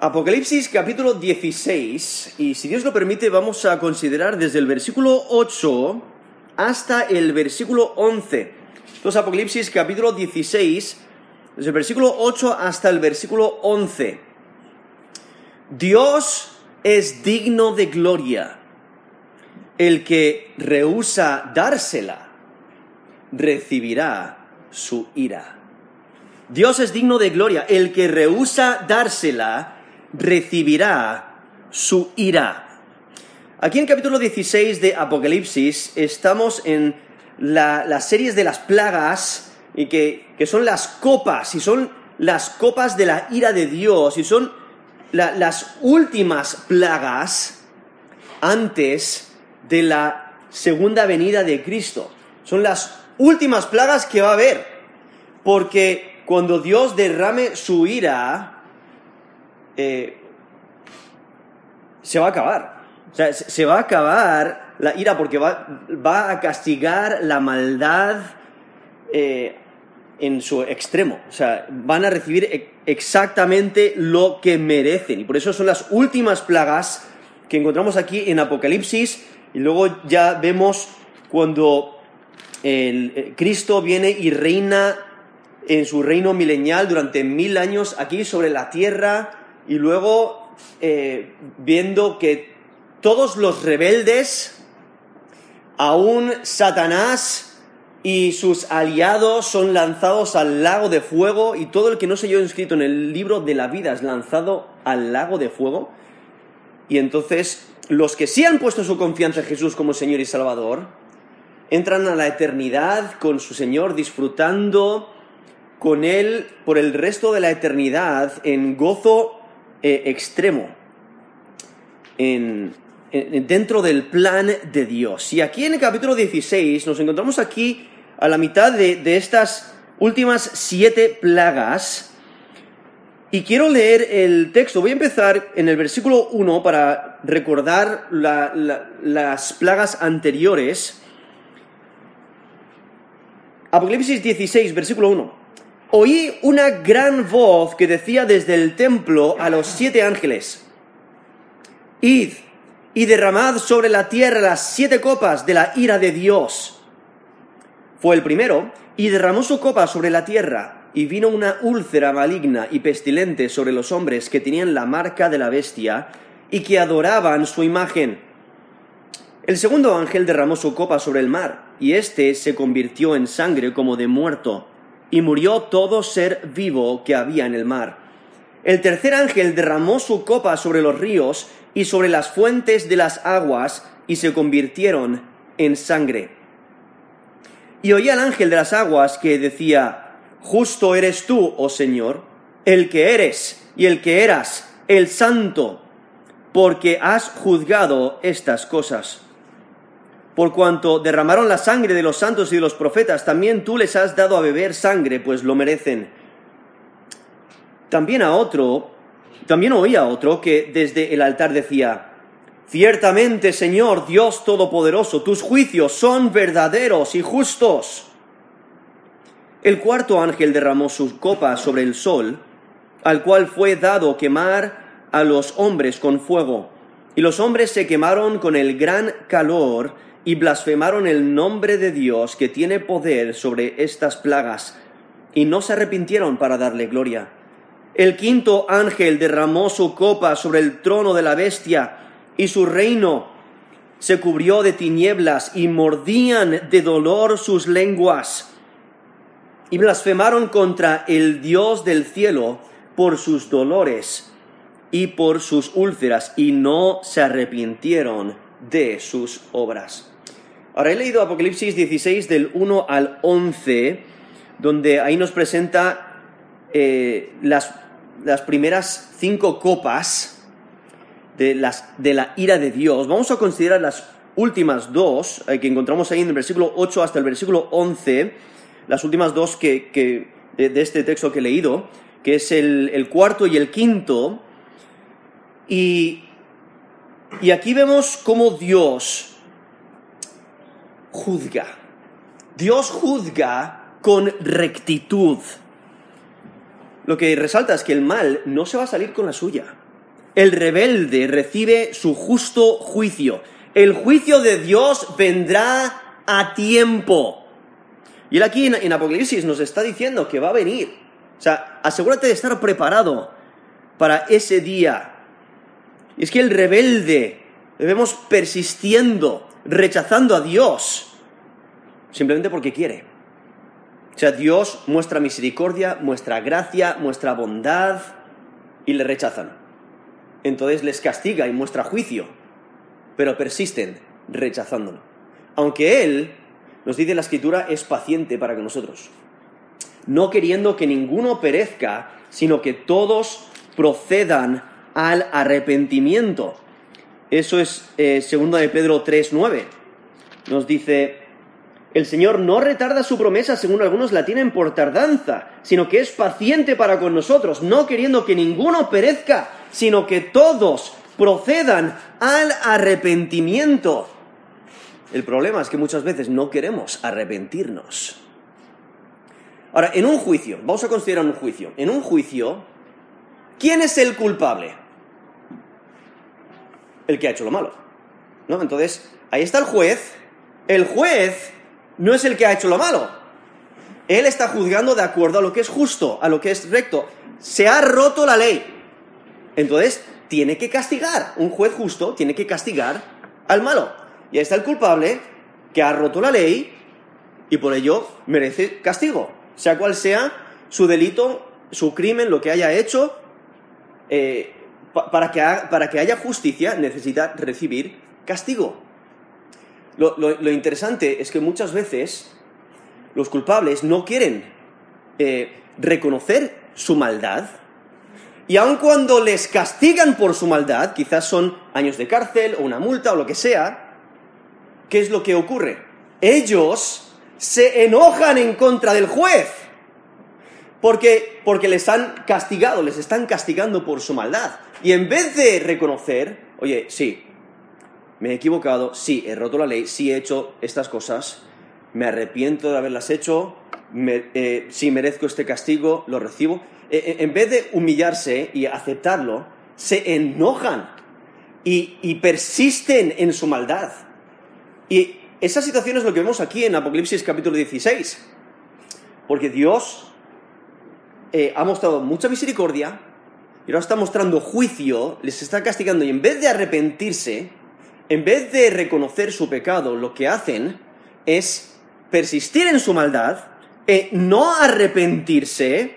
Apocalipsis capítulo 16, y si Dios lo permite vamos a considerar desde el versículo 8 hasta el versículo 11. Entonces Apocalipsis capítulo 16, desde el versículo 8 hasta el versículo 11. Dios es digno de gloria. El que rehúsa dársela, recibirá su ira. Dios es digno de gloria. El que rehúsa dársela, recibirá su ira. Aquí en el capítulo 16 de Apocalipsis estamos en las series de las plagas, y que, son las copas, y son las copas de la ira de Dios, y son las últimas plagas antes de la segunda venida de Cristo. Son las últimas plagas que va a haber, porque cuando Dios derrame su ira, eh, se va a acabar. O sea, se va a acabar la ira porque va, a castigar la maldad eh, en su extremo. O sea, van a recibir e, exactamente lo que merecen. Y por eso son las últimas plagas que encontramos aquí en Apocalipsis. Y luego ya vemos cuando eh, Cristo viene y reina en su reino milenial durante mil años aquí sobre la tierra y luego eh, viendo que todos los rebeldes, aún Satanás y sus aliados son lanzados al lago de fuego y todo el que no se haya inscrito en el libro de la vida es lanzado al lago de fuego. Y entonces los que sí han puesto su confianza en Jesús como Señor y Salvador, entran a la eternidad con su Señor disfrutando con Él por el resto de la eternidad en gozo eh, extremo dentro del plan de Dios. Y aquí en el capítulo 16 nos encontramos aquí a la mitad de, estas últimas siete plagas. Y quiero leer el texto. Voy a empezar en el versículo 1 para recordar las plagas anteriores. Apocalipsis 16, versículo 1 oí una gran voz que decía desde el templo a los siete ángeles, Id y derramad sobre la tierra las siete copas de la ira de Dios. Fue el primero, y derramó su copa sobre la tierra, y vino una úlcera maligna y pestilente sobre los hombres que tenían la marca de la bestia y que adoraban su imagen. El segundo ángel derramó su copa sobre el mar, y éste se convirtió en sangre como de muerto y murió todo ser vivo que había en el mar. El tercer ángel derramó su copa sobre los ríos y sobre las fuentes de las aguas, y se convirtieron en sangre. Y oí al ángel de las aguas que decía, Justo eres tú, oh Señor, el que eres y el que eras, el santo, porque has juzgado estas cosas por cuanto derramaron la sangre de los santos y de los profetas, también tú les has dado a beber sangre, pues lo merecen. También a otro, también oí a otro que desde el altar decía, Ciertamente, Señor Dios Todopoderoso, tus juicios son verdaderos y justos. El cuarto ángel derramó su copa sobre el sol, al cual fue dado quemar a los hombres con fuego, y los hombres se quemaron con el gran calor, y blasfemaron el nombre de Dios que tiene poder sobre estas plagas, y no se arrepintieron para darle gloria. El quinto ángel derramó su copa sobre el trono de la bestia, y su reino se cubrió de tinieblas, y mordían de dolor sus lenguas, y blasfemaron contra el Dios del cielo por sus dolores y por sus úlceras, y no se arrepintieron de sus obras. Ahora he leído Apocalipsis 16 del 1 al 11, donde ahí nos presenta eh, las, primeras cinco copas de, las, de, la ira de Dios. Vamos a considerar las últimas dos eh, que encontramos ahí en el versículo 8 hasta el versículo 11, las últimas dos que, de, este texto que he leído, que es el, cuarto y el quinto. Y, y aquí vemos cómo Dios juzga. Dios juzga con rectitud. Lo que resalta es que el mal no se va a salir con la suya. el rebelde recibe su justo juicio. El juicio de Dios vendrá a tiempo. Y él aquí en, Apocalipsis nos está diciendo que va a venir. O sea, asegúrate de estar preparado para ese día. Y es que el rebelde debemos persistiendo, rechazando a Dios, simplemente porque quiere. O sea, Dios muestra misericordia, muestra gracia, muestra bondad y le rechazan. Entonces les castiga y muestra juicio, pero persisten rechazándolo. Aunque Él, nos dice la escritura, es paciente para con nosotros, no queriendo que ninguno perezca, sino que todos procedan al arrepentimiento. Eso es eh, de Pedro 3.9. Nos dice, el Señor no retarda su promesa, según algunos la tienen por tardanza, sino que es paciente para con nosotros, no queriendo que ninguno perezca, sino que todos procedan al arrepentimiento. El problema es que muchas veces no queremos arrepentirnos. Ahora, en un juicio, vamos a considerar un juicio. En un juicio, ¿quién es el culpable? El que ha hecho lo malo. ¿No? Entonces, ahí está el juez. El juez no es el que ha hecho lo malo. Él está juzgando de acuerdo a lo que es justo, a lo que es recto. Se ha roto la ley. Entonces, tiene que castigar. Un juez justo tiene que castigar al malo. Y ahí está el culpable que ha roto la ley y por ello merece castigo. Sea cual sea su delito, su crimen, lo que haya hecho, eh, para, que para que haya justicia necesita recibir castigo. Lo, interesante es que muchas veces los culpables no quieren eh, reconocer su maldad y aun cuando les castigan por su maldad, quizás son años de cárcel o una multa o lo que sea, ¿qué es lo que ocurre? Ellos se enojan en contra del juez. Porque, porque les han castigado, les están castigando por su maldad. Y en vez de reconocer, oye, sí, me he equivocado, sí, he roto la ley, sí he hecho estas cosas, me arrepiento de haberlas hecho, eh, si merezco este castigo, lo recibo. Eh, eh, en vez de humillarse y aceptarlo, se enojan y, persisten en su maldad. Y esa situación es lo que vemos aquí en Apocalipsis capítulo 16. Porque Dios ha mostrado mucha misericordia y ahora está mostrando juicio, les está castigando y en vez de arrepentirse, en vez de reconocer su pecado, lo que hacen es persistir en su maldad, e no arrepentirse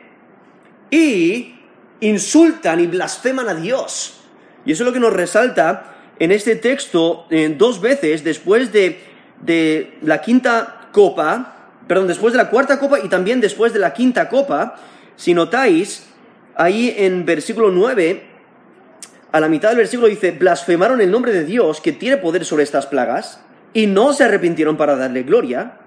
y insultan y blasfeman a Dios. Y eso es lo que nos resalta en este texto dos veces después de, de la quinta copa, perdón, después de la cuarta copa y también después de la quinta copa. Si notáis, ahí en versículo 9 a la mitad del versículo dice, blasfemaron el nombre de Dios que tiene poder sobre estas plagas y no se arrepintieron para darle gloria.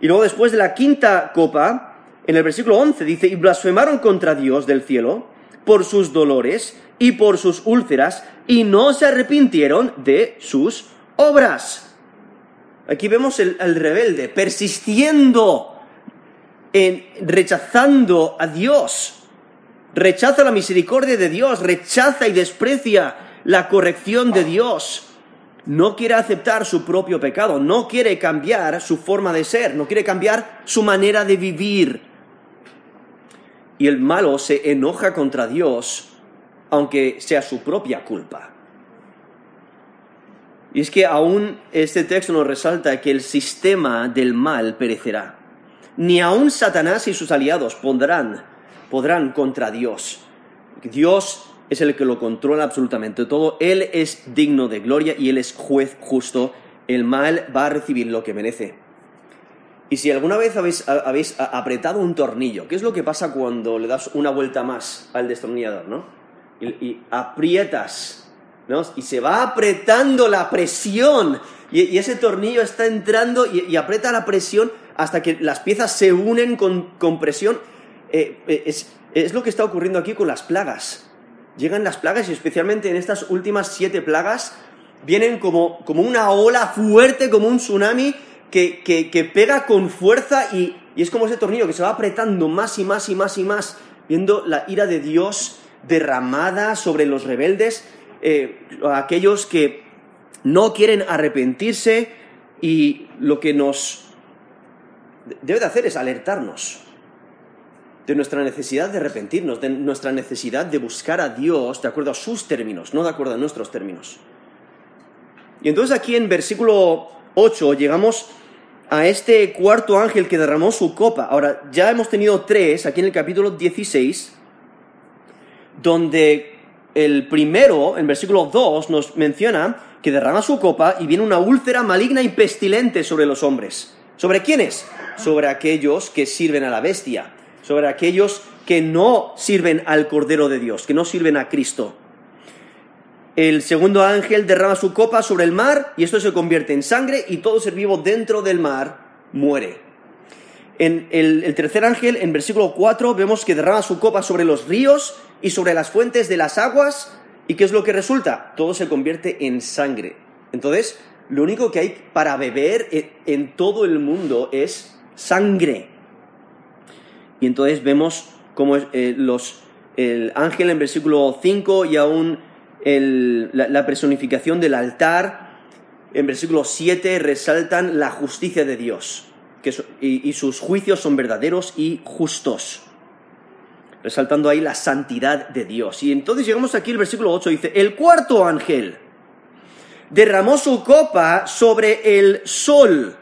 Y luego después de la quinta copa, en el versículo 11 dice, y blasfemaron contra Dios del cielo por sus dolores y por sus úlceras y no se arrepintieron de sus obras. Aquí vemos el, el rebelde persistiendo en rechazando a Dios rechaza la misericordia de Dios, rechaza y desprecia la corrección de Dios. No quiere aceptar su propio pecado, no quiere cambiar su forma de ser, no quiere cambiar su manera de vivir. Y el malo se enoja contra Dios, aunque sea su propia culpa. Y es que aún este texto nos resalta que el sistema del mal perecerá. Ni aún Satanás y sus aliados pondrán podrán contra Dios. Dios es el que lo controla absolutamente todo. Él es digno de gloria y Él es juez justo. El mal va a recibir lo que merece. Y si alguna vez habéis, apretado un tornillo, ¿qué es lo que pasa cuando le das una vuelta más al destornillador, no? Y, aprietas, ¿no? Y se va apretando la presión. Y, ese tornillo está entrando y, aprieta la presión hasta que las piezas se unen con, con presión eh, eh, es, lo que está ocurriendo aquí con las plagas. Llegan las plagas y especialmente en estas últimas siete plagas vienen como, una ola fuerte, como un tsunami que, pega con fuerza y, es como ese tornillo que se va apretando más y más y más y más, viendo la ira de Dios derramada sobre los rebeldes, eh, aquellos que no quieren arrepentirse y lo que nos debe de hacer es alertarnos de nuestra necesidad de arrepentirnos, de nuestra necesidad de buscar a Dios de acuerdo a sus términos, no de acuerdo a nuestros términos. Y entonces aquí en versículo 8 llegamos a este cuarto ángel que derramó su copa. Ahora, ya hemos tenido tres aquí en el capítulo 16, donde el primero, en versículo 2, nos menciona que derrama su copa y viene una úlcera maligna y pestilente sobre los hombres. ¿Sobre quiénes? Sobre aquellos que sirven a la bestia sobre aquellos que no sirven al Cordero de Dios, que no sirven a Cristo. El segundo ángel derrama su copa sobre el mar y esto se convierte en sangre y todo ser vivo dentro del mar muere. En el, tercer ángel, en versículo 4, vemos que derrama su copa sobre los ríos y sobre las fuentes de las aguas. ¿Y qué es lo que resulta? Todo se convierte en sangre. Entonces, lo único que hay para beber en todo el mundo es sangre. Y entonces vemos cómo eh, los, el ángel en versículo 5 y aún la, personificación del altar en versículo 7 resaltan la justicia de Dios que, y, sus juicios son verdaderos y justos. Resaltando ahí la santidad de Dios. Y entonces llegamos aquí al versículo 8, dice, el cuarto ángel derramó su copa sobre el sol,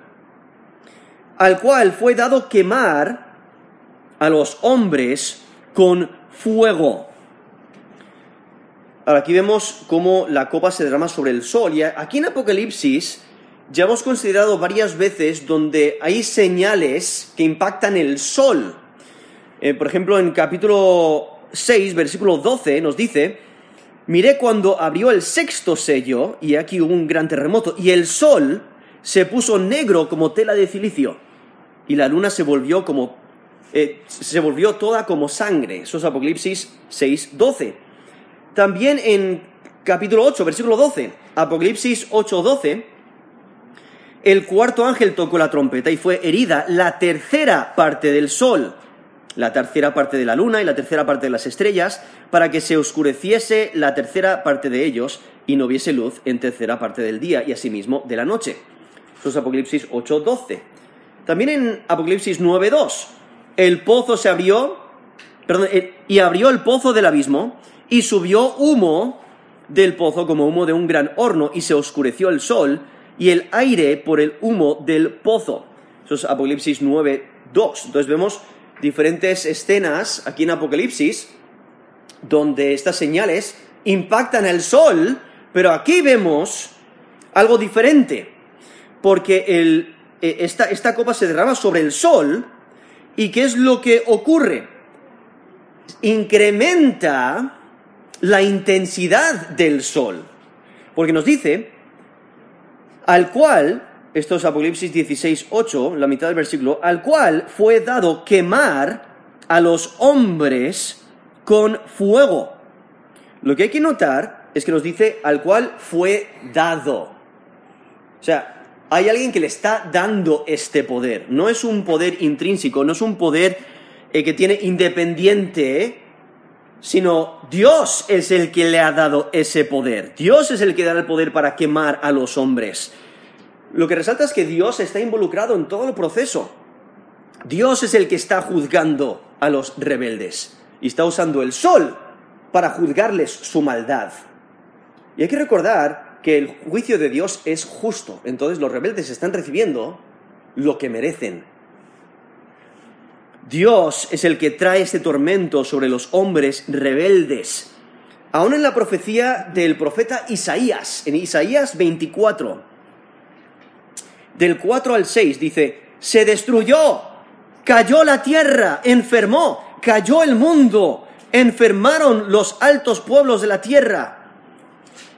al cual fue dado quemar a los hombres con fuego. Ahora aquí vemos cómo la copa se derrama sobre el sol. Y aquí en Apocalipsis ya hemos considerado varias veces donde hay señales que impactan el sol. Eh, por ejemplo, en capítulo 6, versículo 12, nos dice, miré cuando abrió el sexto sello, y aquí hubo un gran terremoto, y el sol se puso negro como tela de cilicio, y la luna se volvió como eh, se volvió toda como sangre. Eso es Apocalipsis 6, 12. También en capítulo 8, versículo 12, Apocalipsis 8, 12, el cuarto ángel tocó la trompeta y fue herida la tercera parte del sol, la tercera parte de la luna y la tercera parte de las estrellas, para que se oscureciese la tercera parte de ellos y no hubiese luz en tercera parte del día y asimismo de la noche. Eso es Apocalipsis 8, 12. También en Apocalipsis 9, 2, el pozo se abrió, perdón, eh, y abrió el pozo del abismo, y subió humo del pozo como humo de un gran horno, y se oscureció el sol y el aire por el humo del pozo. Eso es Apocalipsis 9, 2. Entonces vemos diferentes escenas aquí en Apocalipsis donde estas señales impactan el sol, pero aquí vemos algo diferente, porque eh, esta, esta copa se derrama sobre el sol, ¿Y qué es lo que ocurre? Incrementa la intensidad del sol. Porque nos dice, al cual, esto es Apocalipsis 16, 8, la mitad del versículo, al cual fue dado quemar a los hombres con fuego. Lo que hay que notar es que nos dice al cual fue dado. O sea, hay alguien que le está dando este poder. No es un poder intrínseco, no es un poder eh, que tiene independiente, sino Dios es el que le ha dado ese poder. Dios es el que da el poder para quemar a los hombres. Lo que resalta es que Dios está involucrado en todo el proceso. Dios es el que está juzgando a los rebeldes y está usando el sol para juzgarles su maldad. Y hay que recordar que el juicio de Dios es justo. Entonces los rebeldes están recibiendo lo que merecen. Dios es el que trae este tormento sobre los hombres rebeldes. Aún en la profecía del profeta Isaías, en Isaías 24, del 4 al 6, dice, se destruyó, cayó la tierra, enfermó, cayó el mundo, enfermaron los altos pueblos de la tierra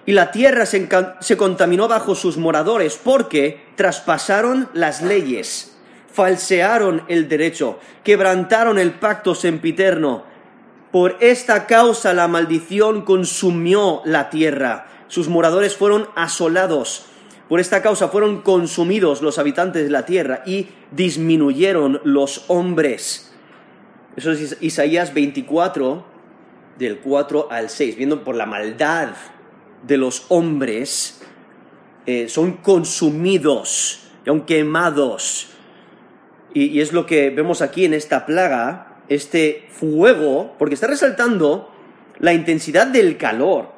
y la tierra se, contaminó bajo sus moradores porque traspasaron las leyes, falsearon el derecho, quebrantaron el pacto sempiterno. Por esta causa la maldición consumió la tierra, sus moradores fueron asolados. Por esta causa fueron consumidos los habitantes de la tierra y disminuyeron los hombres. Eso es Isaías 24, del 4 al 6, viendo por la maldad de los hombres, eh, son consumidos, son quemados. Y, y es lo que vemos aquí en esta plaga, este fuego, porque está resaltando la intensidad del calor.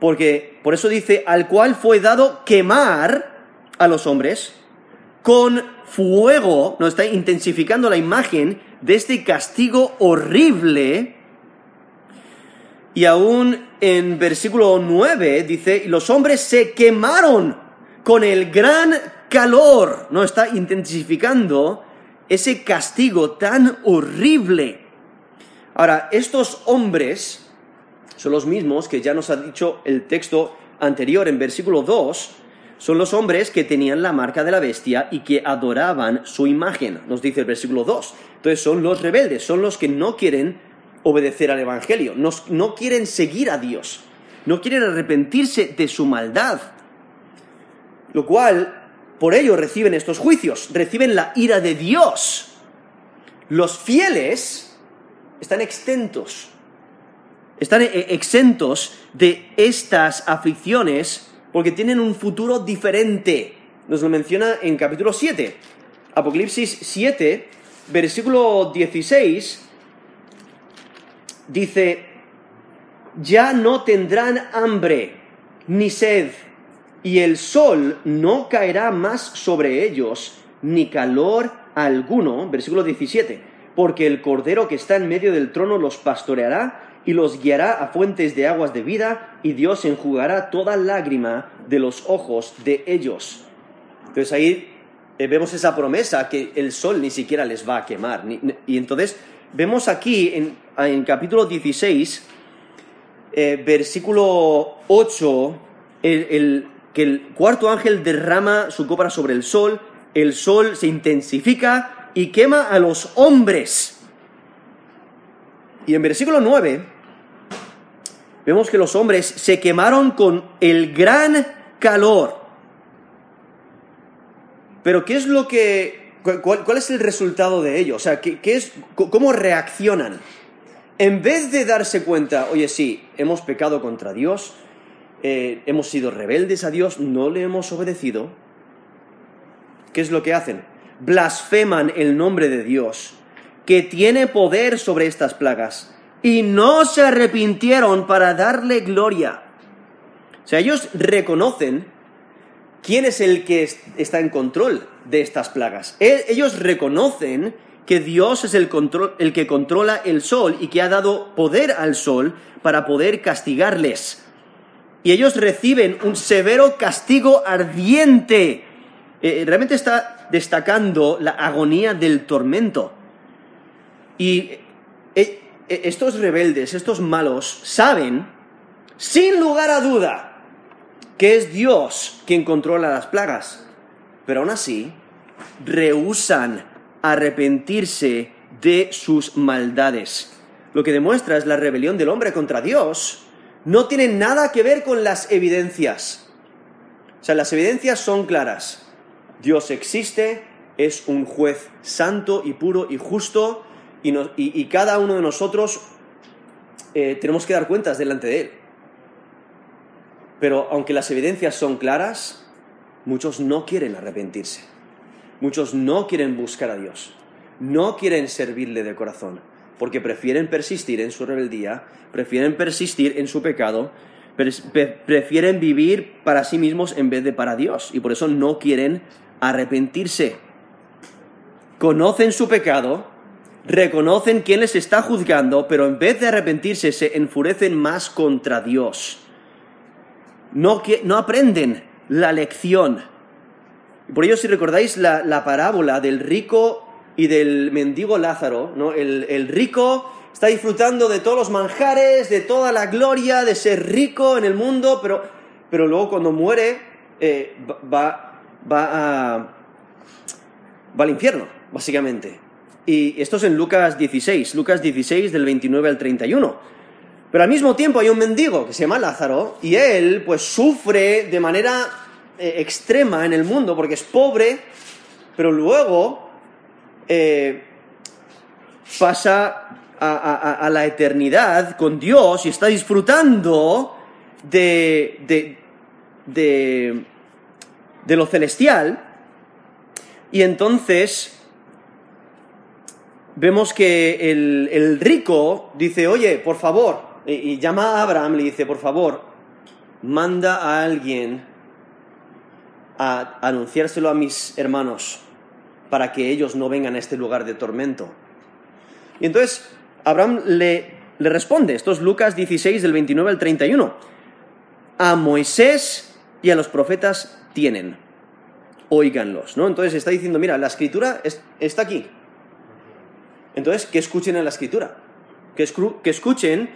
Porque por eso dice, al cual fue dado quemar a los hombres con fuego, nos está intensificando la imagen de este castigo horrible. Y aún en versículo 9 dice, los hombres se quemaron con el gran calor, no está intensificando ese castigo tan horrible. Ahora, estos hombres son los mismos que ya nos ha dicho el texto anterior en versículo 2, son los hombres que tenían la marca de la bestia y que adoraban su imagen, nos dice el versículo 2. Entonces son los rebeldes, son los que no quieren obedecer al Evangelio, no, quieren seguir a Dios, no quieren arrepentirse de su maldad. Lo cual, por ello reciben estos juicios, reciben la ira de Dios. Los fieles están exentos, están eh, exentos de estas aflicciones porque tienen un futuro diferente. Nos lo menciona en capítulo 7. Apocalipsis 7, versículo 16, dice, ya no tendrán hambre ni sed, y el sol no caerá más sobre ellos, ni calor alguno, versículo 17, porque el cordero que está en medio del trono los pastoreará y los guiará a fuentes de aguas de vida, y Dios enjugará toda lágrima de los ojos de ellos. Entonces ahí eh, vemos esa promesa que el sol ni siquiera les va a quemar. y entonces vemos aquí en, capítulo 16, eh, versículo 8, que el cuarto ángel derrama su copa sobre el sol, el sol se intensifica y quema a los hombres. Y en versículo 9 vemos que los hombres se quemaron con el gran calor. Pero ¿qué es lo que... cuál, es el resultado de ello? O sea, ¿qué, es, ¿cómo reaccionan? En vez de darse cuenta, oye, sí, hemos pecado contra Dios, eh, hemos sido rebeldes a Dios, no le hemos obedecido, ¿qué es lo que hacen? Blasfeman el nombre de Dios, que tiene poder sobre estas plagas y no se arrepintieron para darle gloria. O sea, ellos reconocen quién es el que está en control de estas plagas. E, ellos reconocen que Dios es el, el que controla el sol y que ha dado poder al sol para poder castigarles. Y ellos reciben un severo castigo ardiente. Eh, realmente está destacando la agonía del tormento. Y eh, e-, estos rebeldes, estos malos, saben, sin lugar a duda, que es Dios quien controla las plagas. Pero aún así, rehusan arrepentirse de sus maldades. Lo que demuestra es la rebelión del hombre contra Dios. No tiene nada que ver con las evidencias. O sea, las evidencias son claras. Dios existe, es un juez santo y puro y justo, y, cada uno de nosotros eh, tenemos que dar cuentas delante de Él. Pero aunque las evidencias son claras, muchos no quieren arrepentirse. Muchos no quieren buscar a Dios. No quieren servirle de corazón. Porque prefieren persistir en su rebeldía, prefieren persistir en su pecado, prefieren vivir para sí mismos en vez de para Dios. Y por eso no quieren arrepentirse. Conocen su pecado, reconocen quién les está juzgando, pero en vez de arrepentirse se enfurecen más contra Dios. No, no aprenden la lección. Por ello, si recordáis la, parábola del rico y del mendigo Lázaro, ¿no? el, rico está disfrutando de todos los manjares, de toda la gloria de ser rico en el mundo, pero, pero luego cuando muere eh, va, va, a, va al infierno, básicamente. Y esto es en Lucas 16, Lucas 16 del 29 al 31. Pero al mismo tiempo hay un mendigo que se llama Lázaro y él pues sufre de manera eh, extrema en el mundo porque es pobre, pero luego eh, pasa a, la eternidad con Dios y está disfrutando de, de, de, de lo celestial. Y entonces vemos que el, rico dice, oye, por favor, y, llama a Abraham, le dice, por favor, manda a alguien a anunciárselo a mis hermanos para que ellos no vengan a este lugar de tormento. Y entonces Abraham le, le responde, esto es Lucas 16 del 29 al 31, a Moisés y a los profetas tienen, óiganlos, ¿no? Entonces está diciendo, mira, la escritura está aquí, entonces, que escuchen en la escritura, que, escuchen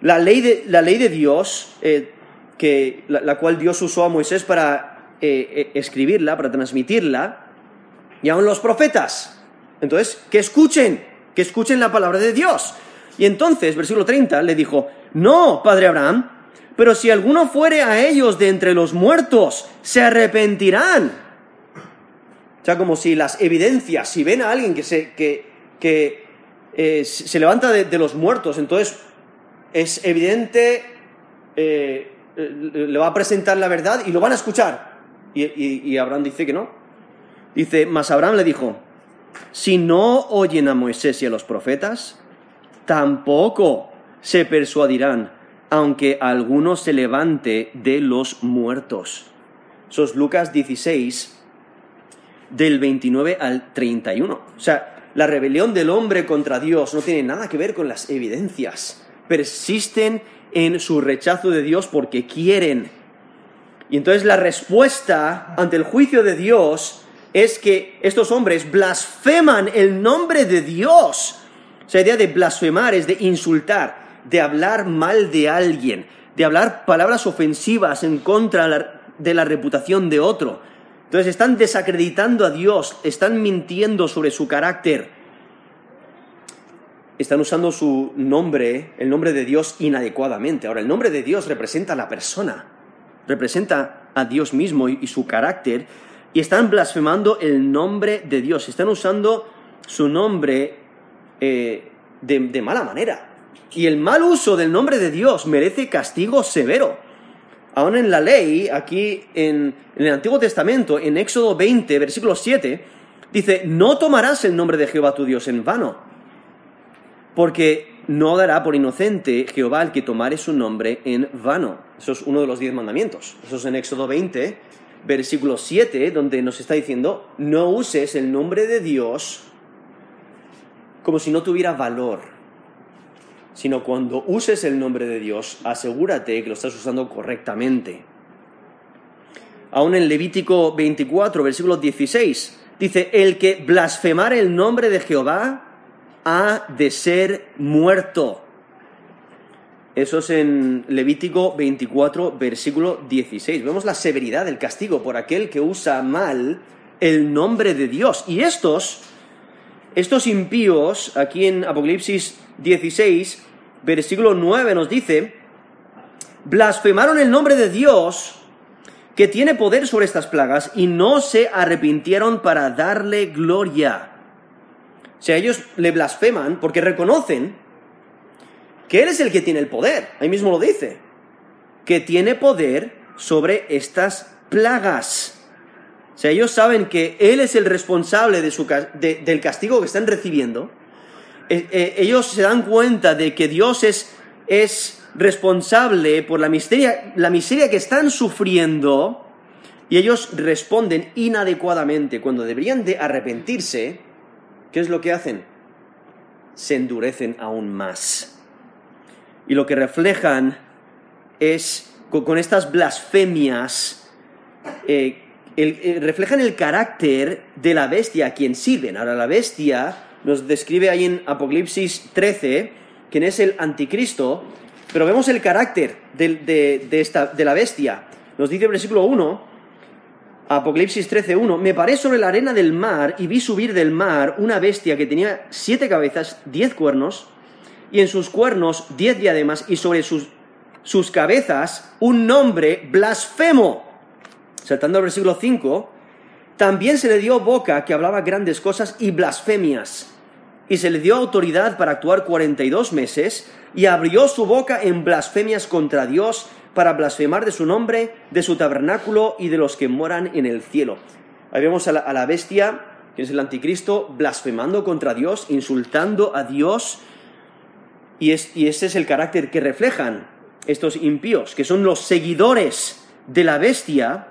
la ley de, la ley de Dios, eh, que, la, cual Dios usó a Moisés para eh, eh, escribirla, para transmitirla, y aún los profetas. Entonces, que escuchen, que escuchen la palabra de Dios. Y entonces, versículo 30, le dijo, no, padre Abraham, pero si alguno fuere a ellos de entre los muertos, se arrepentirán. O sea, como si las evidencias, si ven a alguien que, se, que, que eh, se levanta de, los muertos, entonces es evidente, le va a presentar la verdad y lo van a escuchar. Y, Abraham dice que no. Dice, mas Abraham le dijo, si no oyen a Moisés y a los profetas, tampoco se persuadirán, aunque alguno se levante de los muertos. Eso es Lucas 16, del 29 al 31. O sea, la rebelión del hombre contra Dios no tiene nada que ver con las evidencias. Persisten en su rechazo de Dios porque quieren. Y entonces la respuesta ante el juicio de Dios es que estos hombres blasfeman el nombre de Dios. O idea de blasfemar es de insultar, de hablar mal de alguien, de hablar palabras ofensivas en contra de la reputación de otro. Entonces están desacreditando a Dios, están mintiendo sobre su carácter, están usando su nombre, el nombre de Dios, inadecuadamente. Ahora, el nombre de Dios representa a la persona, representa a Dios mismo y, su carácter, y están blasfemando el nombre de Dios, están usando su nombre eh, de mala manera. Y el mal uso del nombre de Dios merece castigo severo aún en la ley, aquí en, el Antiguo Testamento, en Éxodo 20, versículo 7, dice, no tomarás el nombre de Jehová tu Dios en vano, porque no dará por inocente Jehová el que tomare su nombre en vano. Eso es uno de los diez mandamientos. Eso es en Éxodo 20, versículo 7, donde nos está diciendo, no uses el nombre de Dios como si no tuviera valor sino cuando uses el nombre de Dios, asegúrate que lo estás usando correctamente. Aún en Levítico 24, versículo 16, dice, el que blasfemare el nombre de Jehová ha de ser muerto. Eso es en Levítico 24, versículo 16. Vemos la severidad del castigo por aquel que usa mal el nombre de Dios. Y estos, estos impíos, aquí en Apocalipsis 16, versículo 9 nos dice, blasfemaron el nombre de Dios que tiene poder sobre estas plagas y no se arrepintieron para darle gloria. O sea, ellos le blasfeman porque reconocen que Él es el que tiene el poder. Ahí mismo lo dice. Que tiene poder sobre estas plagas. O sea, ellos saben que Él es el responsable de su, del castigo que están recibiendo eh, eh, ellos se dan cuenta de que Dios es, es responsable por la miseria, la miseria que están sufriendo y ellos responden inadecuadamente cuando deberían de arrepentirse. ¿Qué es lo que hacen? Se endurecen aún más. Y lo que reflejan es, con, estas blasfemias, eh, reflejan el carácter de la bestia a quien sirven. Ahora, la bestia nos describe ahí en Apocalipsis 13 quién es el anticristo, pero vemos el carácter de, de la bestia. Nos dice el versículo 1, Apocalipsis 13.1, me paré sobre la arena del mar y vi subir del mar una bestia que tenía siete cabezas, diez cuernos, y en sus cuernos diez diademas, y sobre sus, sus cabezas un nombre blasfemo. Saltando al versículo 5, también se le dio boca que hablaba grandes cosas y blasfemias. y se le dio autoridad para actuar 42 meses y abrió su boca en blasfemias contra Dios para blasfemar de su nombre, de su tabernáculo y de los que moran en el cielo. Ahí vemos a la, bestia, que es el anticristo, blasfemando contra Dios, insultando a Dios, y, es, y ese es el carácter que reflejan estos impíos, que son los seguidores de la bestia,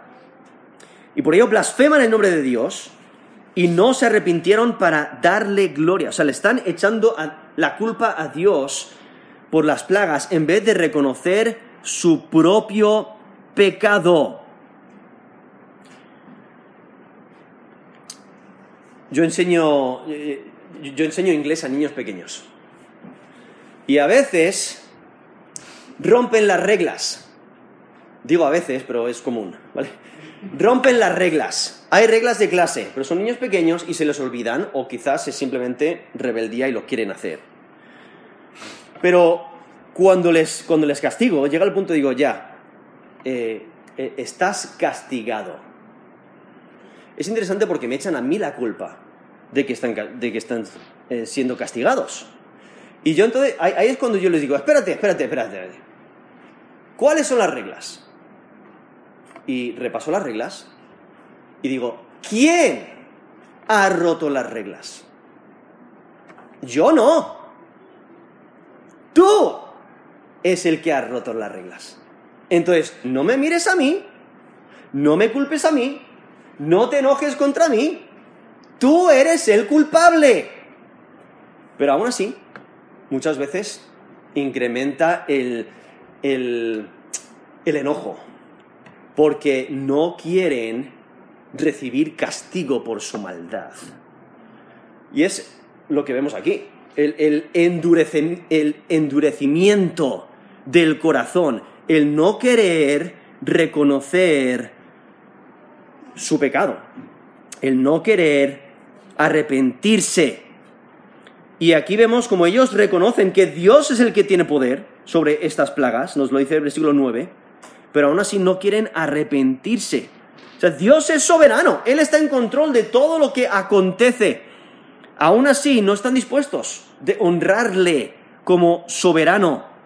y por ello blasfeman el nombre de Dios, y no se arrepintieron para darle gloria. O sea, le están echando la culpa a Dios por las plagas en vez de reconocer su propio pecado. Yo enseño, eh, yo enseño inglés a niños pequeños. Y a veces rompen las reglas. Digo a veces, pero es común, ¿vale? Rompen las reglas. Hay reglas de clase, pero son niños pequeños y se les olvidan o quizás es simplemente rebeldía y lo quieren hacer. Pero cuando les, cuando les castigo, llega el punto digo, ya, eh, eh, estás castigado. Es interesante porque me echan a mí la culpa de que están, de que están eh, siendo castigados. Y yo entonces, ahí, ahí, es cuando yo les digo, espérate, espérate, espérate. ¿Cuáles son las reglas? Y repaso las reglas y digo, ¿quién ha roto las reglas? Yo no. Tú es el que ha roto las reglas. Entonces, no me mires a mí, no me culpes a mí, no te enojes contra mí, tú eres el culpable. Pero aún así, muchas veces incrementa el, el, el enojo, porque no quieren recibir castigo por su maldad. Y es lo que vemos aquí, el, el, el endurecimiento del corazón, el no querer reconocer su pecado, el no querer arrepentirse. Y aquí vemos como ellos reconocen que Dios es el que tiene poder sobre estas plagas, nos lo dice el versículo 9, pero aún así no quieren arrepentirse. O sea, Dios es soberano, Él está en control de todo lo que acontece. Aún así no están dispuestos de honrarle como soberano.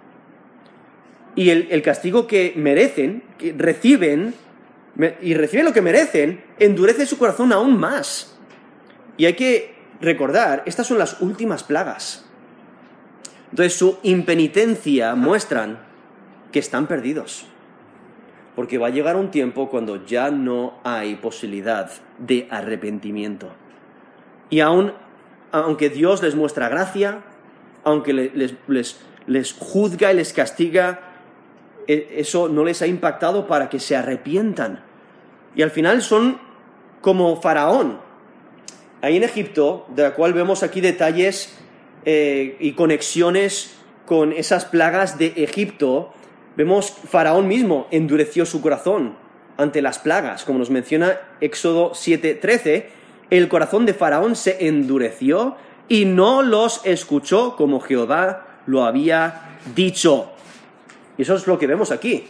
Y el, el castigo que merecen, que reciben, y reciben lo que merecen, endurece su corazón aún más. Y hay que recordar, estas son las últimas plagas. Entonces su impenitencia muestran que están perdidos. Porque va a llegar un tiempo cuando ya no hay posibilidad de arrepentimiento. Y aún, aunque Dios les muestra gracia, aunque les, les, les juzga y les castiga, eso no les ha impactado para que se arrepientan. Y al final son como Faraón. Ahí en Egipto, de la cual vemos aquí detalles eh, y conexiones con esas plagas de Egipto, vemos Faraón mismo endureció su corazón ante las plagas, como nos menciona Éxodo 7:13, el corazón de Faraón se endureció y no los escuchó como Jehová lo había dicho. Y eso es lo que vemos aquí,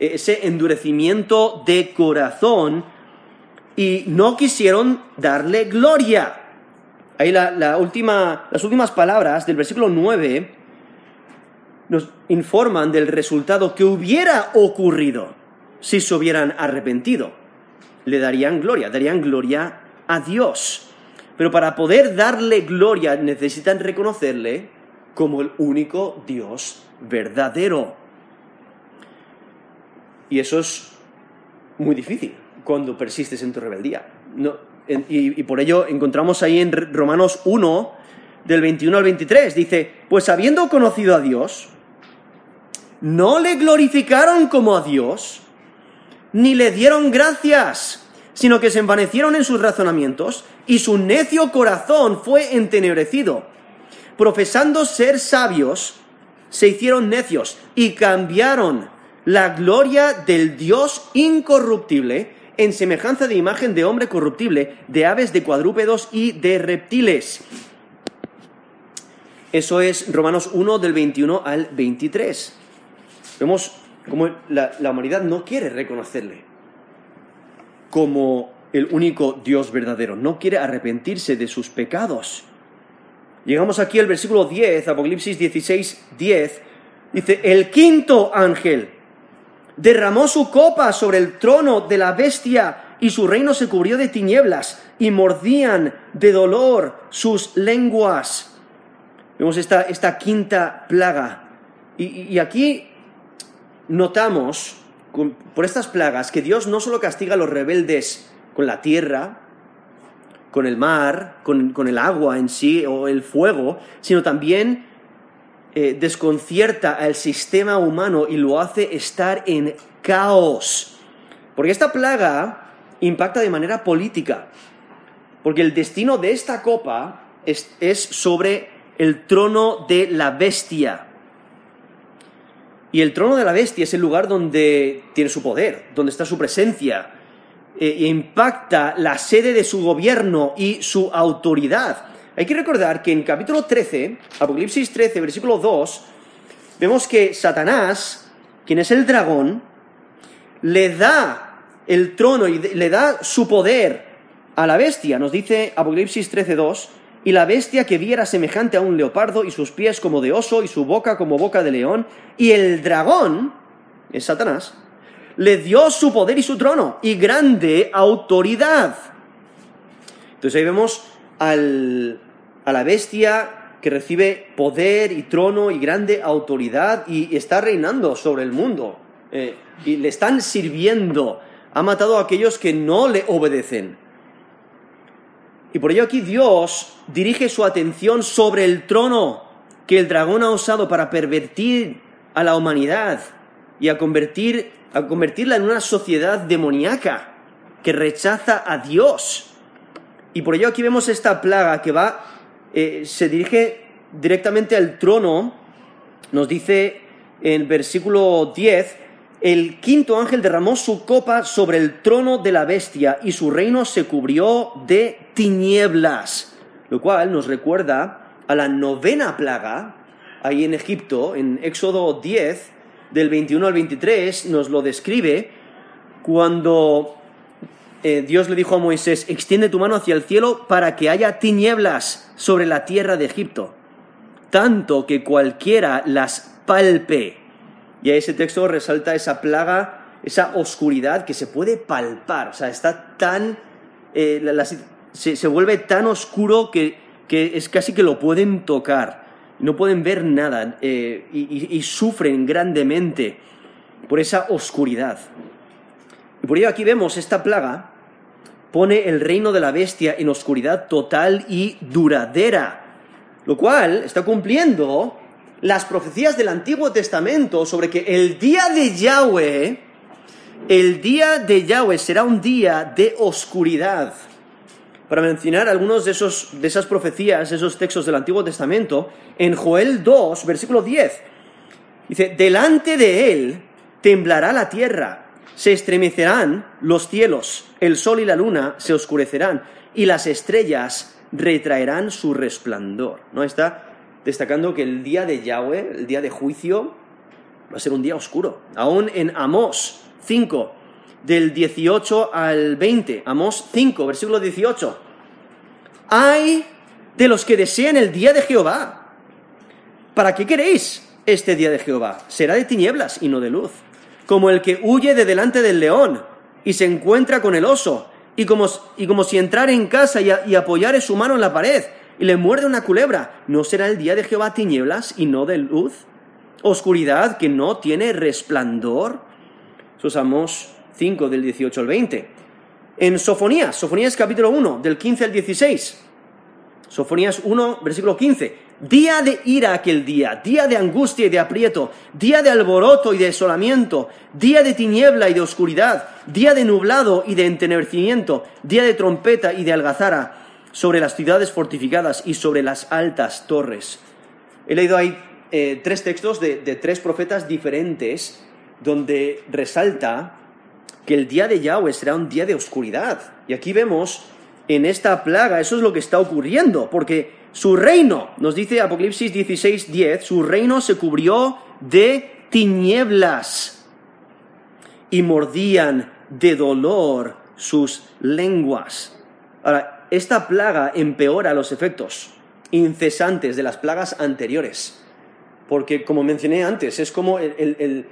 ese endurecimiento de corazón y no quisieron darle gloria. Ahí la, última, las últimas palabras del versículo 9 nos informan del resultado que hubiera ocurrido si se hubieran arrepentido. Le darían gloria, darían gloria a Dios. Pero para poder darle gloria necesitan reconocerle como el único Dios verdadero. Y eso es muy difícil cuando persistes en tu rebeldía. y, y, por ello encontramos ahí en Romanos 1, del 21 al 23, dice, pues habiendo conocido a Dios, no le glorificaron como a Dios, ni le dieron gracias, sino que se envanecieron en sus razonamientos, y su necio corazón fue entenebrecido. Profesando ser sabios, se hicieron necios y cambiaron la gloria del Dios incorruptible en semejanza de imagen de hombre corruptible, de aves, de cuadrúpedos y de reptiles. Eso es Romanos 1 del 21 al 23. Vemos cómo la, la humanidad no quiere reconocerle como el único Dios verdadero, no quiere arrepentirse de sus pecados. Llegamos aquí al versículo 10, Apocalipsis 16, 10. Dice, el quinto ángel derramó su copa sobre el trono de la bestia y su reino se cubrió de tinieblas y mordían de dolor sus lenguas. Vemos esta, esta quinta plaga. Y, aquí notamos por estas plagas que Dios no solo castiga a los rebeldes con la tierra, con el mar, con, el agua en sí o el fuego, sino también eh, desconcierta al sistema humano y lo hace estar en caos. Porque esta plaga impacta de manera política, porque el destino de esta copa es, es sobre el trono de la bestia. Y el trono de la bestia es el lugar donde tiene su poder, donde está su presencia, e impacta la sede de su gobierno y su autoridad. Hay que recordar que en capítulo 13, Apocalipsis 13, versículo 2, vemos que Satanás, quien es el dragón, le da el trono y le da su poder a la bestia. Nos dice Apocalipsis 13, 2, y la bestia que viera semejante a un leopardo, y sus pies como de oso, y su boca como boca de león, y el dragón, es Satanás, le dio su poder y su trono, y grande autoridad. Entonces ahí vemos al, a la bestia que recibe poder y trono y grande autoridad y está reinando sobre el mundo. Eh, y le están sirviendo. Ha matado a aquellos que no le obedecen. Y por ello aquí Dios dirige su atención sobre el trono que el dragón ha usado para pervertir a la humanidad y a, convertir, a convertirla en una sociedad demoníaca que rechaza a Dios. Y por ello aquí vemos esta plaga que va, eh, se dirige directamente al trono, nos dice en versículo 10, el quinto ángel derramó su copa sobre el trono de la bestia y su reino se cubrió de tinieblas, lo cual nos recuerda a la novena plaga ahí en Egipto, en Éxodo 10, del 21 al 23, nos lo describe cuando eh, Dios le dijo a Moisés, extiende tu mano hacia el cielo para que haya tinieblas sobre la tierra de Egipto, tanto que cualquiera las palpe y a ese texto resalta esa plaga, esa oscuridad que se puede palpar. O sea, está tan. Eh, se, vuelve tan oscuro que, es casi que lo pueden tocar. No pueden ver nada eh, y, sufren grandemente por esa oscuridad. Y por ello aquí vemos esta plaga pone el reino de la bestia en oscuridad total y duradera, lo cual está cumpliendo las profecías del Antiguo Testamento sobre que el día de Yahweh, el día de Yahweh será un día de oscuridad. Para mencionar algunos de, esos, de esas profecías, esos textos del Antiguo Testamento, en Joel 2, versículo 10, dice, delante de él temblará la tierra, se estremecerán los cielos, el sol y la luna se oscurecerán, y las estrellas retraerán su resplandor. ¿No está? destacando que el día de Yahweh, el día de juicio, va a ser un día oscuro. Aún en Amós 5, del 18 al 20, Amós 5, versículo 18. Hay de los que desean el día de Jehová. ¿Para qué queréis este día de Jehová? Será de tinieblas y no de luz. Como el que huye de delante del león y se encuentra con el oso, y como, y como si entrara en casa y, y apoyare su mano en la pared, y le muerde una culebra, ¿no será el día de Jehová tinieblas y no de luz? Oscuridad que no tiene resplandor. Eso es 5 del 18 al 20. En Sofonías, Sofonías capítulo 1, del 15 al 16. Sofonías 1, versículo 15. Día de ira aquel día, día de angustia y de aprieto, día de alboroto y de desolamiento, día de tiniebla y de oscuridad, día de nublado y de entenebrecimiento, día de trompeta y de algazara, sobre las ciudades fortificadas y sobre las altas torres. He leído ahí eh, tres textos de, tres profetas diferentes donde resalta que el día de Yahweh será un día de oscuridad. Y aquí vemos en esta plaga, eso es lo que está ocurriendo, porque su reino, nos dice Apocalipsis 16, 10, su reino se cubrió de tinieblas y mordían de dolor sus lenguas. Ahora, esta plaga empeora los efectos incesantes de las plagas anteriores. Porque, como mencioné antes, es como el,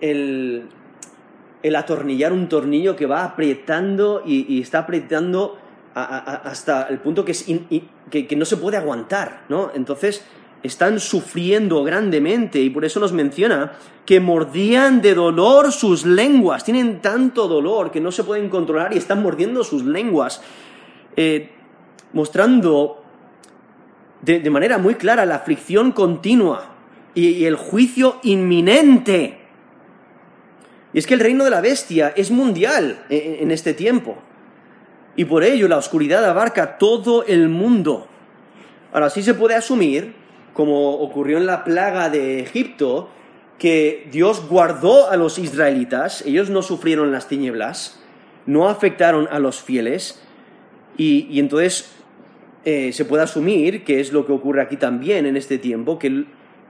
el, atornillar un tornillo que va apretando y, está apretando hasta el punto que, es que, no se puede aguantar, ¿no? Entonces, están sufriendo grandemente y por eso nos menciona que mordían de dolor sus lenguas, tienen tanto dolor que no se pueden controlar y están mordiendo sus lenguas, eh, mostrando de, manera muy clara la aflicción continua y, el juicio inminente. Y es que el reino de la bestia es mundial en este tiempo. Y por ello la oscuridad abarca todo el mundo. Ahora sí se puede asumir como ocurrió en la plaga de Egipto, que Dios guardó a los israelitas, ellos no sufrieron las tinieblas, no afectaron a los fieles, y, entonces eh, se puede asumir, que es lo que ocurre aquí también en este tiempo, que,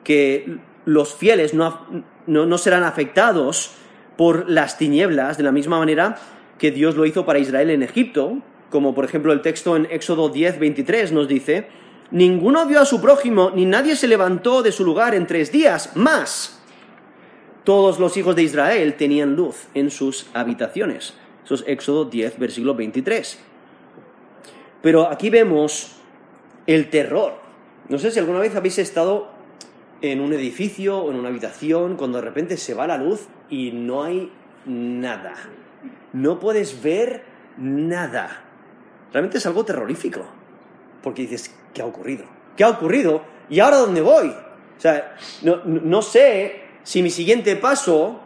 que los fieles no, no serán afectados por las tinieblas de la misma manera que Dios lo hizo para Israel en Egipto, como por ejemplo el texto en Éxodo 10, 23 nos dice, Ninguno vio a su prójimo, ni nadie se levantó de su lugar en tres días, más. Todos los hijos de Israel tenían luz en sus habitaciones. Eso es Éxodo 10, versículo 23. Pero aquí vemos el terror. No sé si alguna vez habéis estado en un edificio o en una habitación cuando de repente se va la luz y no hay nada. No puedes ver nada. Realmente es algo terrorífico. Porque dices, ¿qué ha ocurrido? ¿Qué ha ocurrido? ¿Y ahora dónde voy? O sea, no, sé si mi siguiente paso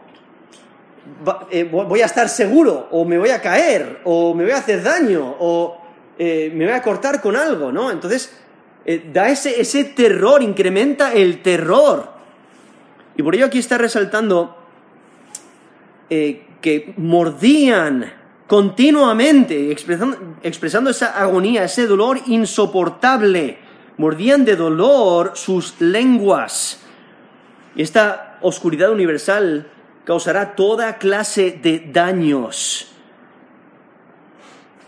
eh, voy a estar seguro, o me voy a caer, o me voy a hacer daño, o eh, me voy a cortar con algo, ¿no? Entonces, eh, da ese, ese terror, incrementa el terror. Y por ello aquí está resaltando que mordían continuamente, expresando, esa agonía, ese dolor insoportable. Mordían de dolor sus lenguas. Esta oscuridad universal causará toda clase de daños.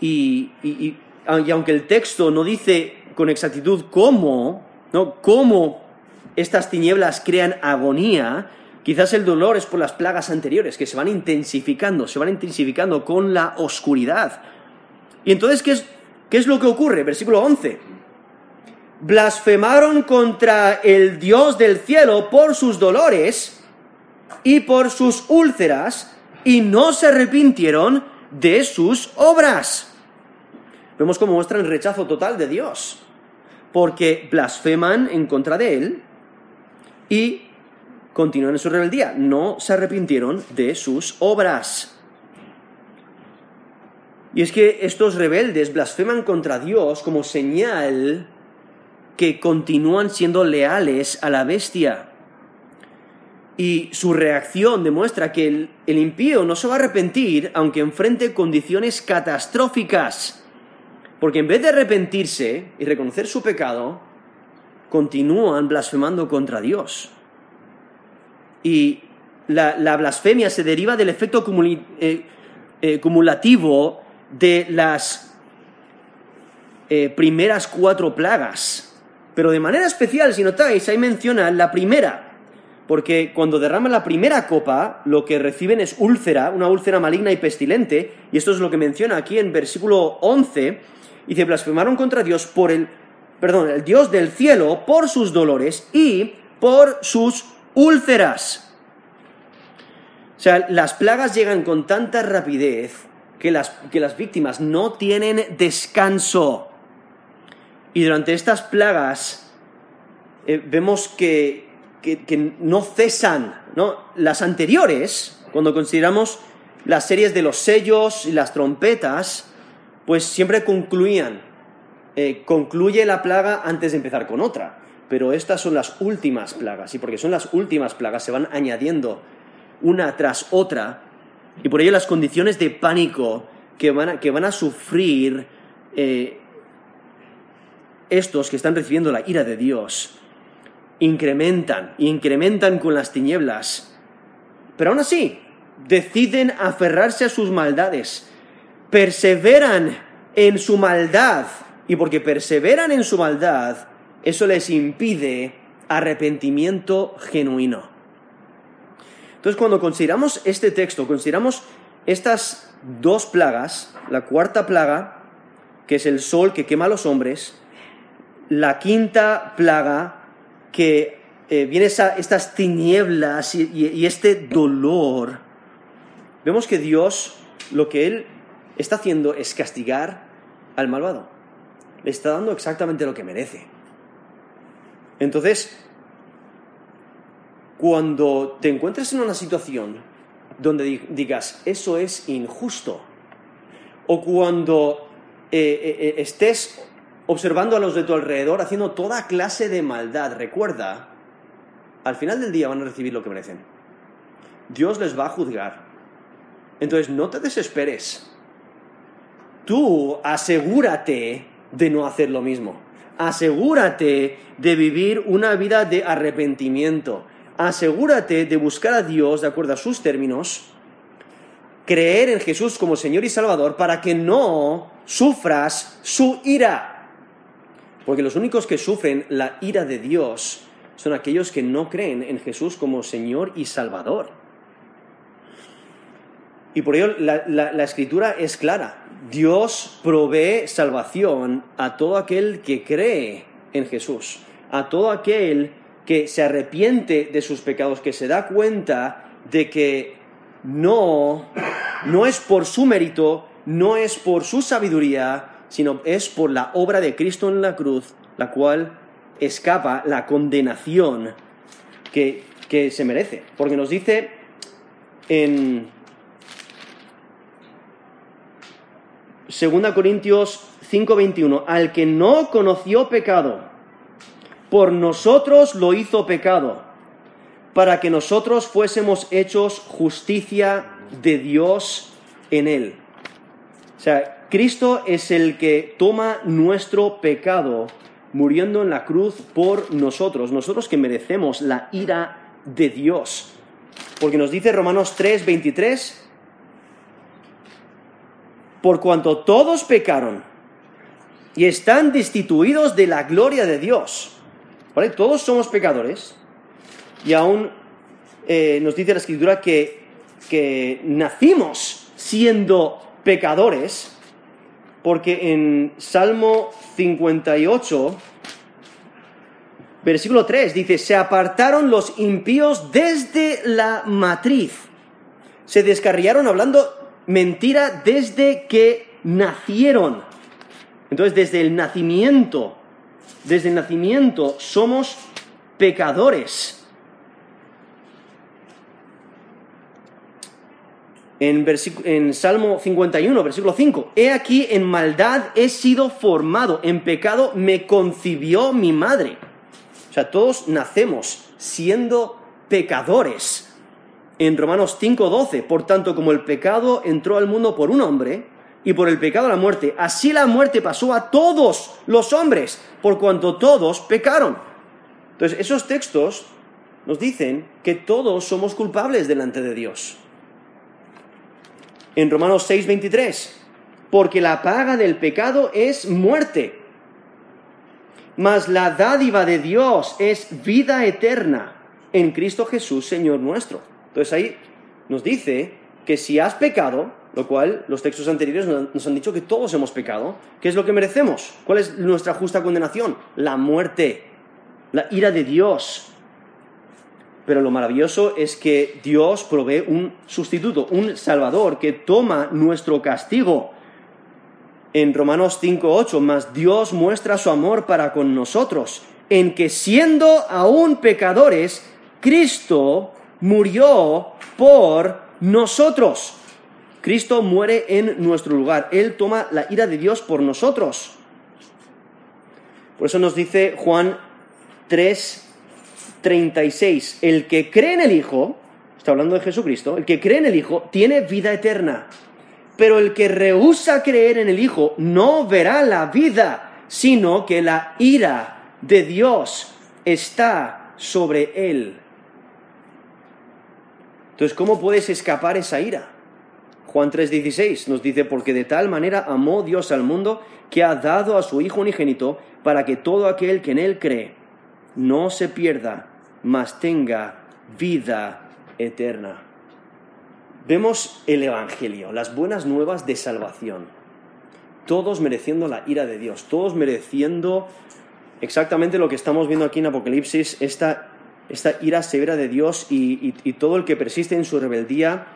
Y, y, aunque el texto no dice con exactitud cómo, ¿no? cómo estas tinieblas crean agonía, Quizás el dolor es por las plagas anteriores, que se van intensificando, se van intensificando con la oscuridad. Y entonces, ¿qué es, qué es lo que ocurre? Versículo 11. Blasfemaron contra el Dios del cielo por sus dolores y por sus úlceras, y no se arrepintieron de sus obras. Vemos cómo muestran rechazo total de Dios, porque blasfeman en contra de Él y continúan en su rebeldía, no se arrepintieron de sus obras. Y es que estos rebeldes blasfeman contra Dios como señal que continúan siendo leales a la bestia. Y su reacción demuestra que el, el, impío no se va a arrepentir aunque enfrente condiciones catastróficas. Porque en vez de arrepentirse y reconocer su pecado, continúan blasfemando contra Dios. Y la, blasfemia se deriva del efecto eh, eh, cumulativo de las eh, primeras cuatro plagas. Pero de manera especial, si notáis, ahí menciona la primera, porque cuando derraman la primera copa, lo que reciben es úlcera, una úlcera maligna y pestilente, y esto es lo que menciona aquí en versículo 11, dice, blasfemaron contra Dios por el, perdón, el Dios del cielo, por sus dolores y por sus úlceras. O sea, las plagas llegan con tanta rapidez que las, que las víctimas no tienen descanso. Y durante estas plagas eh, vemos que, que, no cesan. ¿no? Las anteriores, cuando consideramos las series de los sellos y las trompetas, pues siempre concluían. Eh, concluye la plaga antes de empezar con otra pero estas son las últimas plagas, y porque son las últimas plagas se van añadiendo una tras otra, y por ello las condiciones de pánico que van a, que van a sufrir eh, estos que están recibiendo la ira de Dios incrementan, incrementan con las tinieblas, pero aún así deciden aferrarse a sus maldades, perseveran en su maldad, y porque perseveran en su maldad, eso les impide arrepentimiento genuino. Entonces, cuando consideramos este texto, consideramos estas dos plagas, la cuarta plaga, que es el sol que quema a los hombres, la quinta plaga, que eh, viene estas tinieblas y este dolor, vemos que Dios lo que Él está haciendo es castigar al malvado. Le está dando exactamente lo que merece. Entonces, cuando te encuentres en una situación donde digas, eso es injusto, o cuando eh, eh, eh, estés observando a los de tu alrededor haciendo toda clase de maldad, recuerda, al final del día van a recibir lo que merecen. Dios les va a juzgar. Entonces, no te desesperes. Tú asegúrate de no hacer lo mismo. Asegúrate de vivir una vida de arrepentimiento. Asegúrate de buscar a Dios de acuerdo a sus términos, creer en Jesús como Señor y Salvador para que no sufras su ira. Porque los únicos que sufren la ira de Dios son aquellos que no creen en Jesús como Señor y Salvador. Y por ello la, escritura es clara. Dios provee salvación a todo aquel que cree en Jesús, a todo aquel que se arrepiente de sus pecados, que se da cuenta de que no, no es por su mérito, no es por su sabiduría, sino es por la obra de Cristo en la cruz, la cual escapa la condenación que, que se merece. Porque nos dice en 2 Corintios 5:21, al que no conoció pecado, por nosotros lo hizo pecado, para que nosotros fuésemos hechos justicia de Dios en él. O sea, Cristo es el que toma nuestro pecado muriendo en la cruz por nosotros, nosotros que merecemos la ira de Dios. Porque nos dice Romanos 3:23, por cuanto todos pecaron y están destituidos de la gloria de Dios. Todos somos pecadores. Y aún eh, nos dice la escritura que, que nacimos siendo pecadores, porque en Salmo 58, versículo 3 dice, se apartaron los impíos desde la matriz, se descarriaron hablando mentira desde que nacieron. Entonces, desde el nacimiento, desde el nacimiento somos pecadores. En, en, Salmo 51, versículo 5, He aquí en maldad he sido formado, en pecado me concibió mi madre. O sea, todos nacemos siendo pecadores en Romanos 5:12, por tanto como el pecado entró al mundo por un hombre y por el pecado la muerte, así la muerte pasó a todos los hombres, por cuanto todos pecaron. Entonces, esos textos nos dicen que todos somos culpables delante de Dios. En Romanos 6:23, porque la paga del pecado es muerte, mas la dádiva de Dios es vida eterna en Cristo Jesús, Señor nuestro. Entonces ahí nos dice que si has pecado, lo cual los textos anteriores nos han dicho que todos hemos pecado, ¿qué es lo que merecemos? ¿Cuál es nuestra justa condenación? La muerte, la ira de Dios. Pero lo maravilloso es que Dios provee un sustituto, un salvador que toma nuestro castigo. En Romanos 5.8, más Dios muestra su amor para con nosotros, en que siendo aún pecadores, Cristo murió por nosotros. Cristo muere en nuestro lugar. Él toma la ira de Dios por nosotros. Por eso nos dice Juan 3, 36, el que cree en el Hijo, está hablando de Jesucristo, el que cree en el Hijo tiene vida eterna. Pero el que rehúsa creer en el Hijo no verá la vida, sino que la ira de Dios está sobre él. Entonces, ¿cómo puedes escapar esa ira? Juan 3:16 nos dice, porque de tal manera amó Dios al mundo que ha dado a su Hijo unigénito para que todo aquel que en Él cree no se pierda, mas tenga vida eterna. Vemos el Evangelio, las buenas nuevas de salvación, todos mereciendo la ira de Dios, todos mereciendo exactamente lo que estamos viendo aquí en Apocalipsis, esta, esta ira severa de Dios y, todo el que persiste en su rebeldía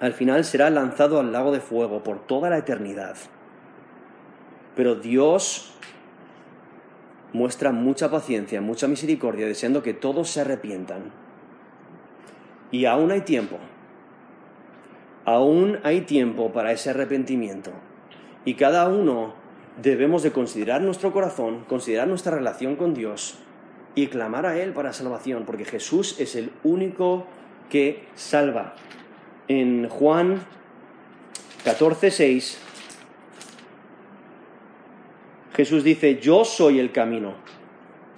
al final será lanzado al lago de fuego por toda la eternidad. Pero Dios muestra mucha paciencia, mucha misericordia, deseando que todos se arrepientan. Y aún hay tiempo. Aún hay tiempo para ese arrepentimiento. Y cada uno debemos de considerar nuestro corazón, considerar nuestra relación con Dios y clamar a Él para salvación, porque Jesús es el único que salva en Juan 14, 6, Jesús dice, yo soy el camino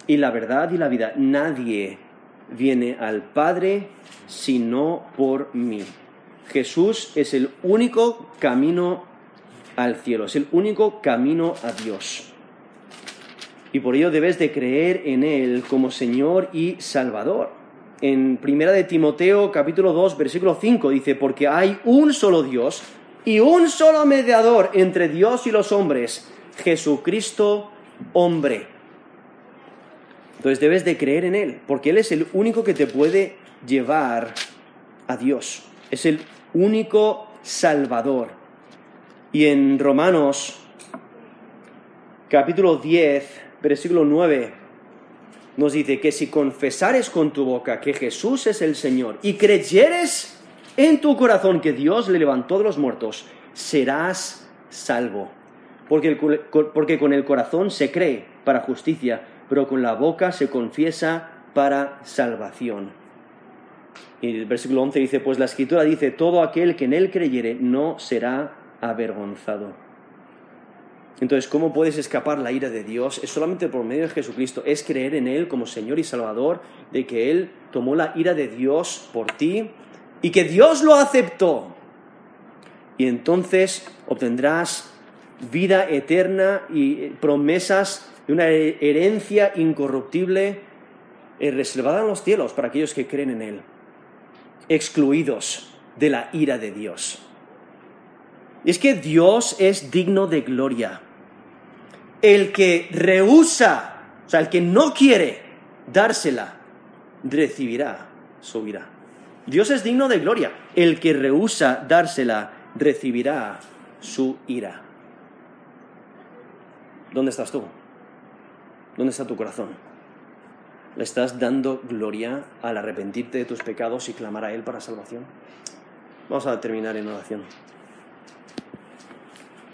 y la verdad y la vida. Nadie viene al Padre sino por mí. Jesús es el único camino al cielo, es el único camino a Dios. Y por ello debes de creer en Él como Señor y Salvador en Primera de Timoteo capítulo 2 versículo 5 dice, porque hay un solo Dios y un solo mediador entre Dios y los hombres, Jesucristo hombre. Entonces debes de creer en Él, porque Él es el único que te puede llevar a Dios. Es el único Salvador. Y en Romanos capítulo 10, versículo 9, nos dice que si confesares con tu boca que Jesús es el Señor y creyeres en tu corazón que Dios le levantó de los muertos, serás salvo. Porque, porque con el corazón se cree para justicia, pero con la boca se confiesa para salvación. Y el versículo 11 dice, pues la escritura dice, todo aquel que en él creyere no será avergonzado. Entonces, ¿cómo puedes escapar la ira de Dios? Es solamente por medio de Jesucristo, es creer en Él como Señor y Salvador, de que Él tomó la ira de Dios por ti y que Dios lo aceptó. Y entonces obtendrás vida eterna y promesas de una herencia incorruptible eh, reservada en los cielos para aquellos que creen en Él, excluidos de la ira de Dios. Y es que Dios es digno de gloria. El que rehúsa, o sea, el que no quiere dársela, recibirá su ira. Dios es digno de gloria. El que rehúsa dársela, recibirá su ira. ¿Dónde estás tú? ¿Dónde está tu corazón? ¿Le estás dando gloria al arrepentirte de tus pecados y clamar a Él para salvación? Vamos a terminar en oración.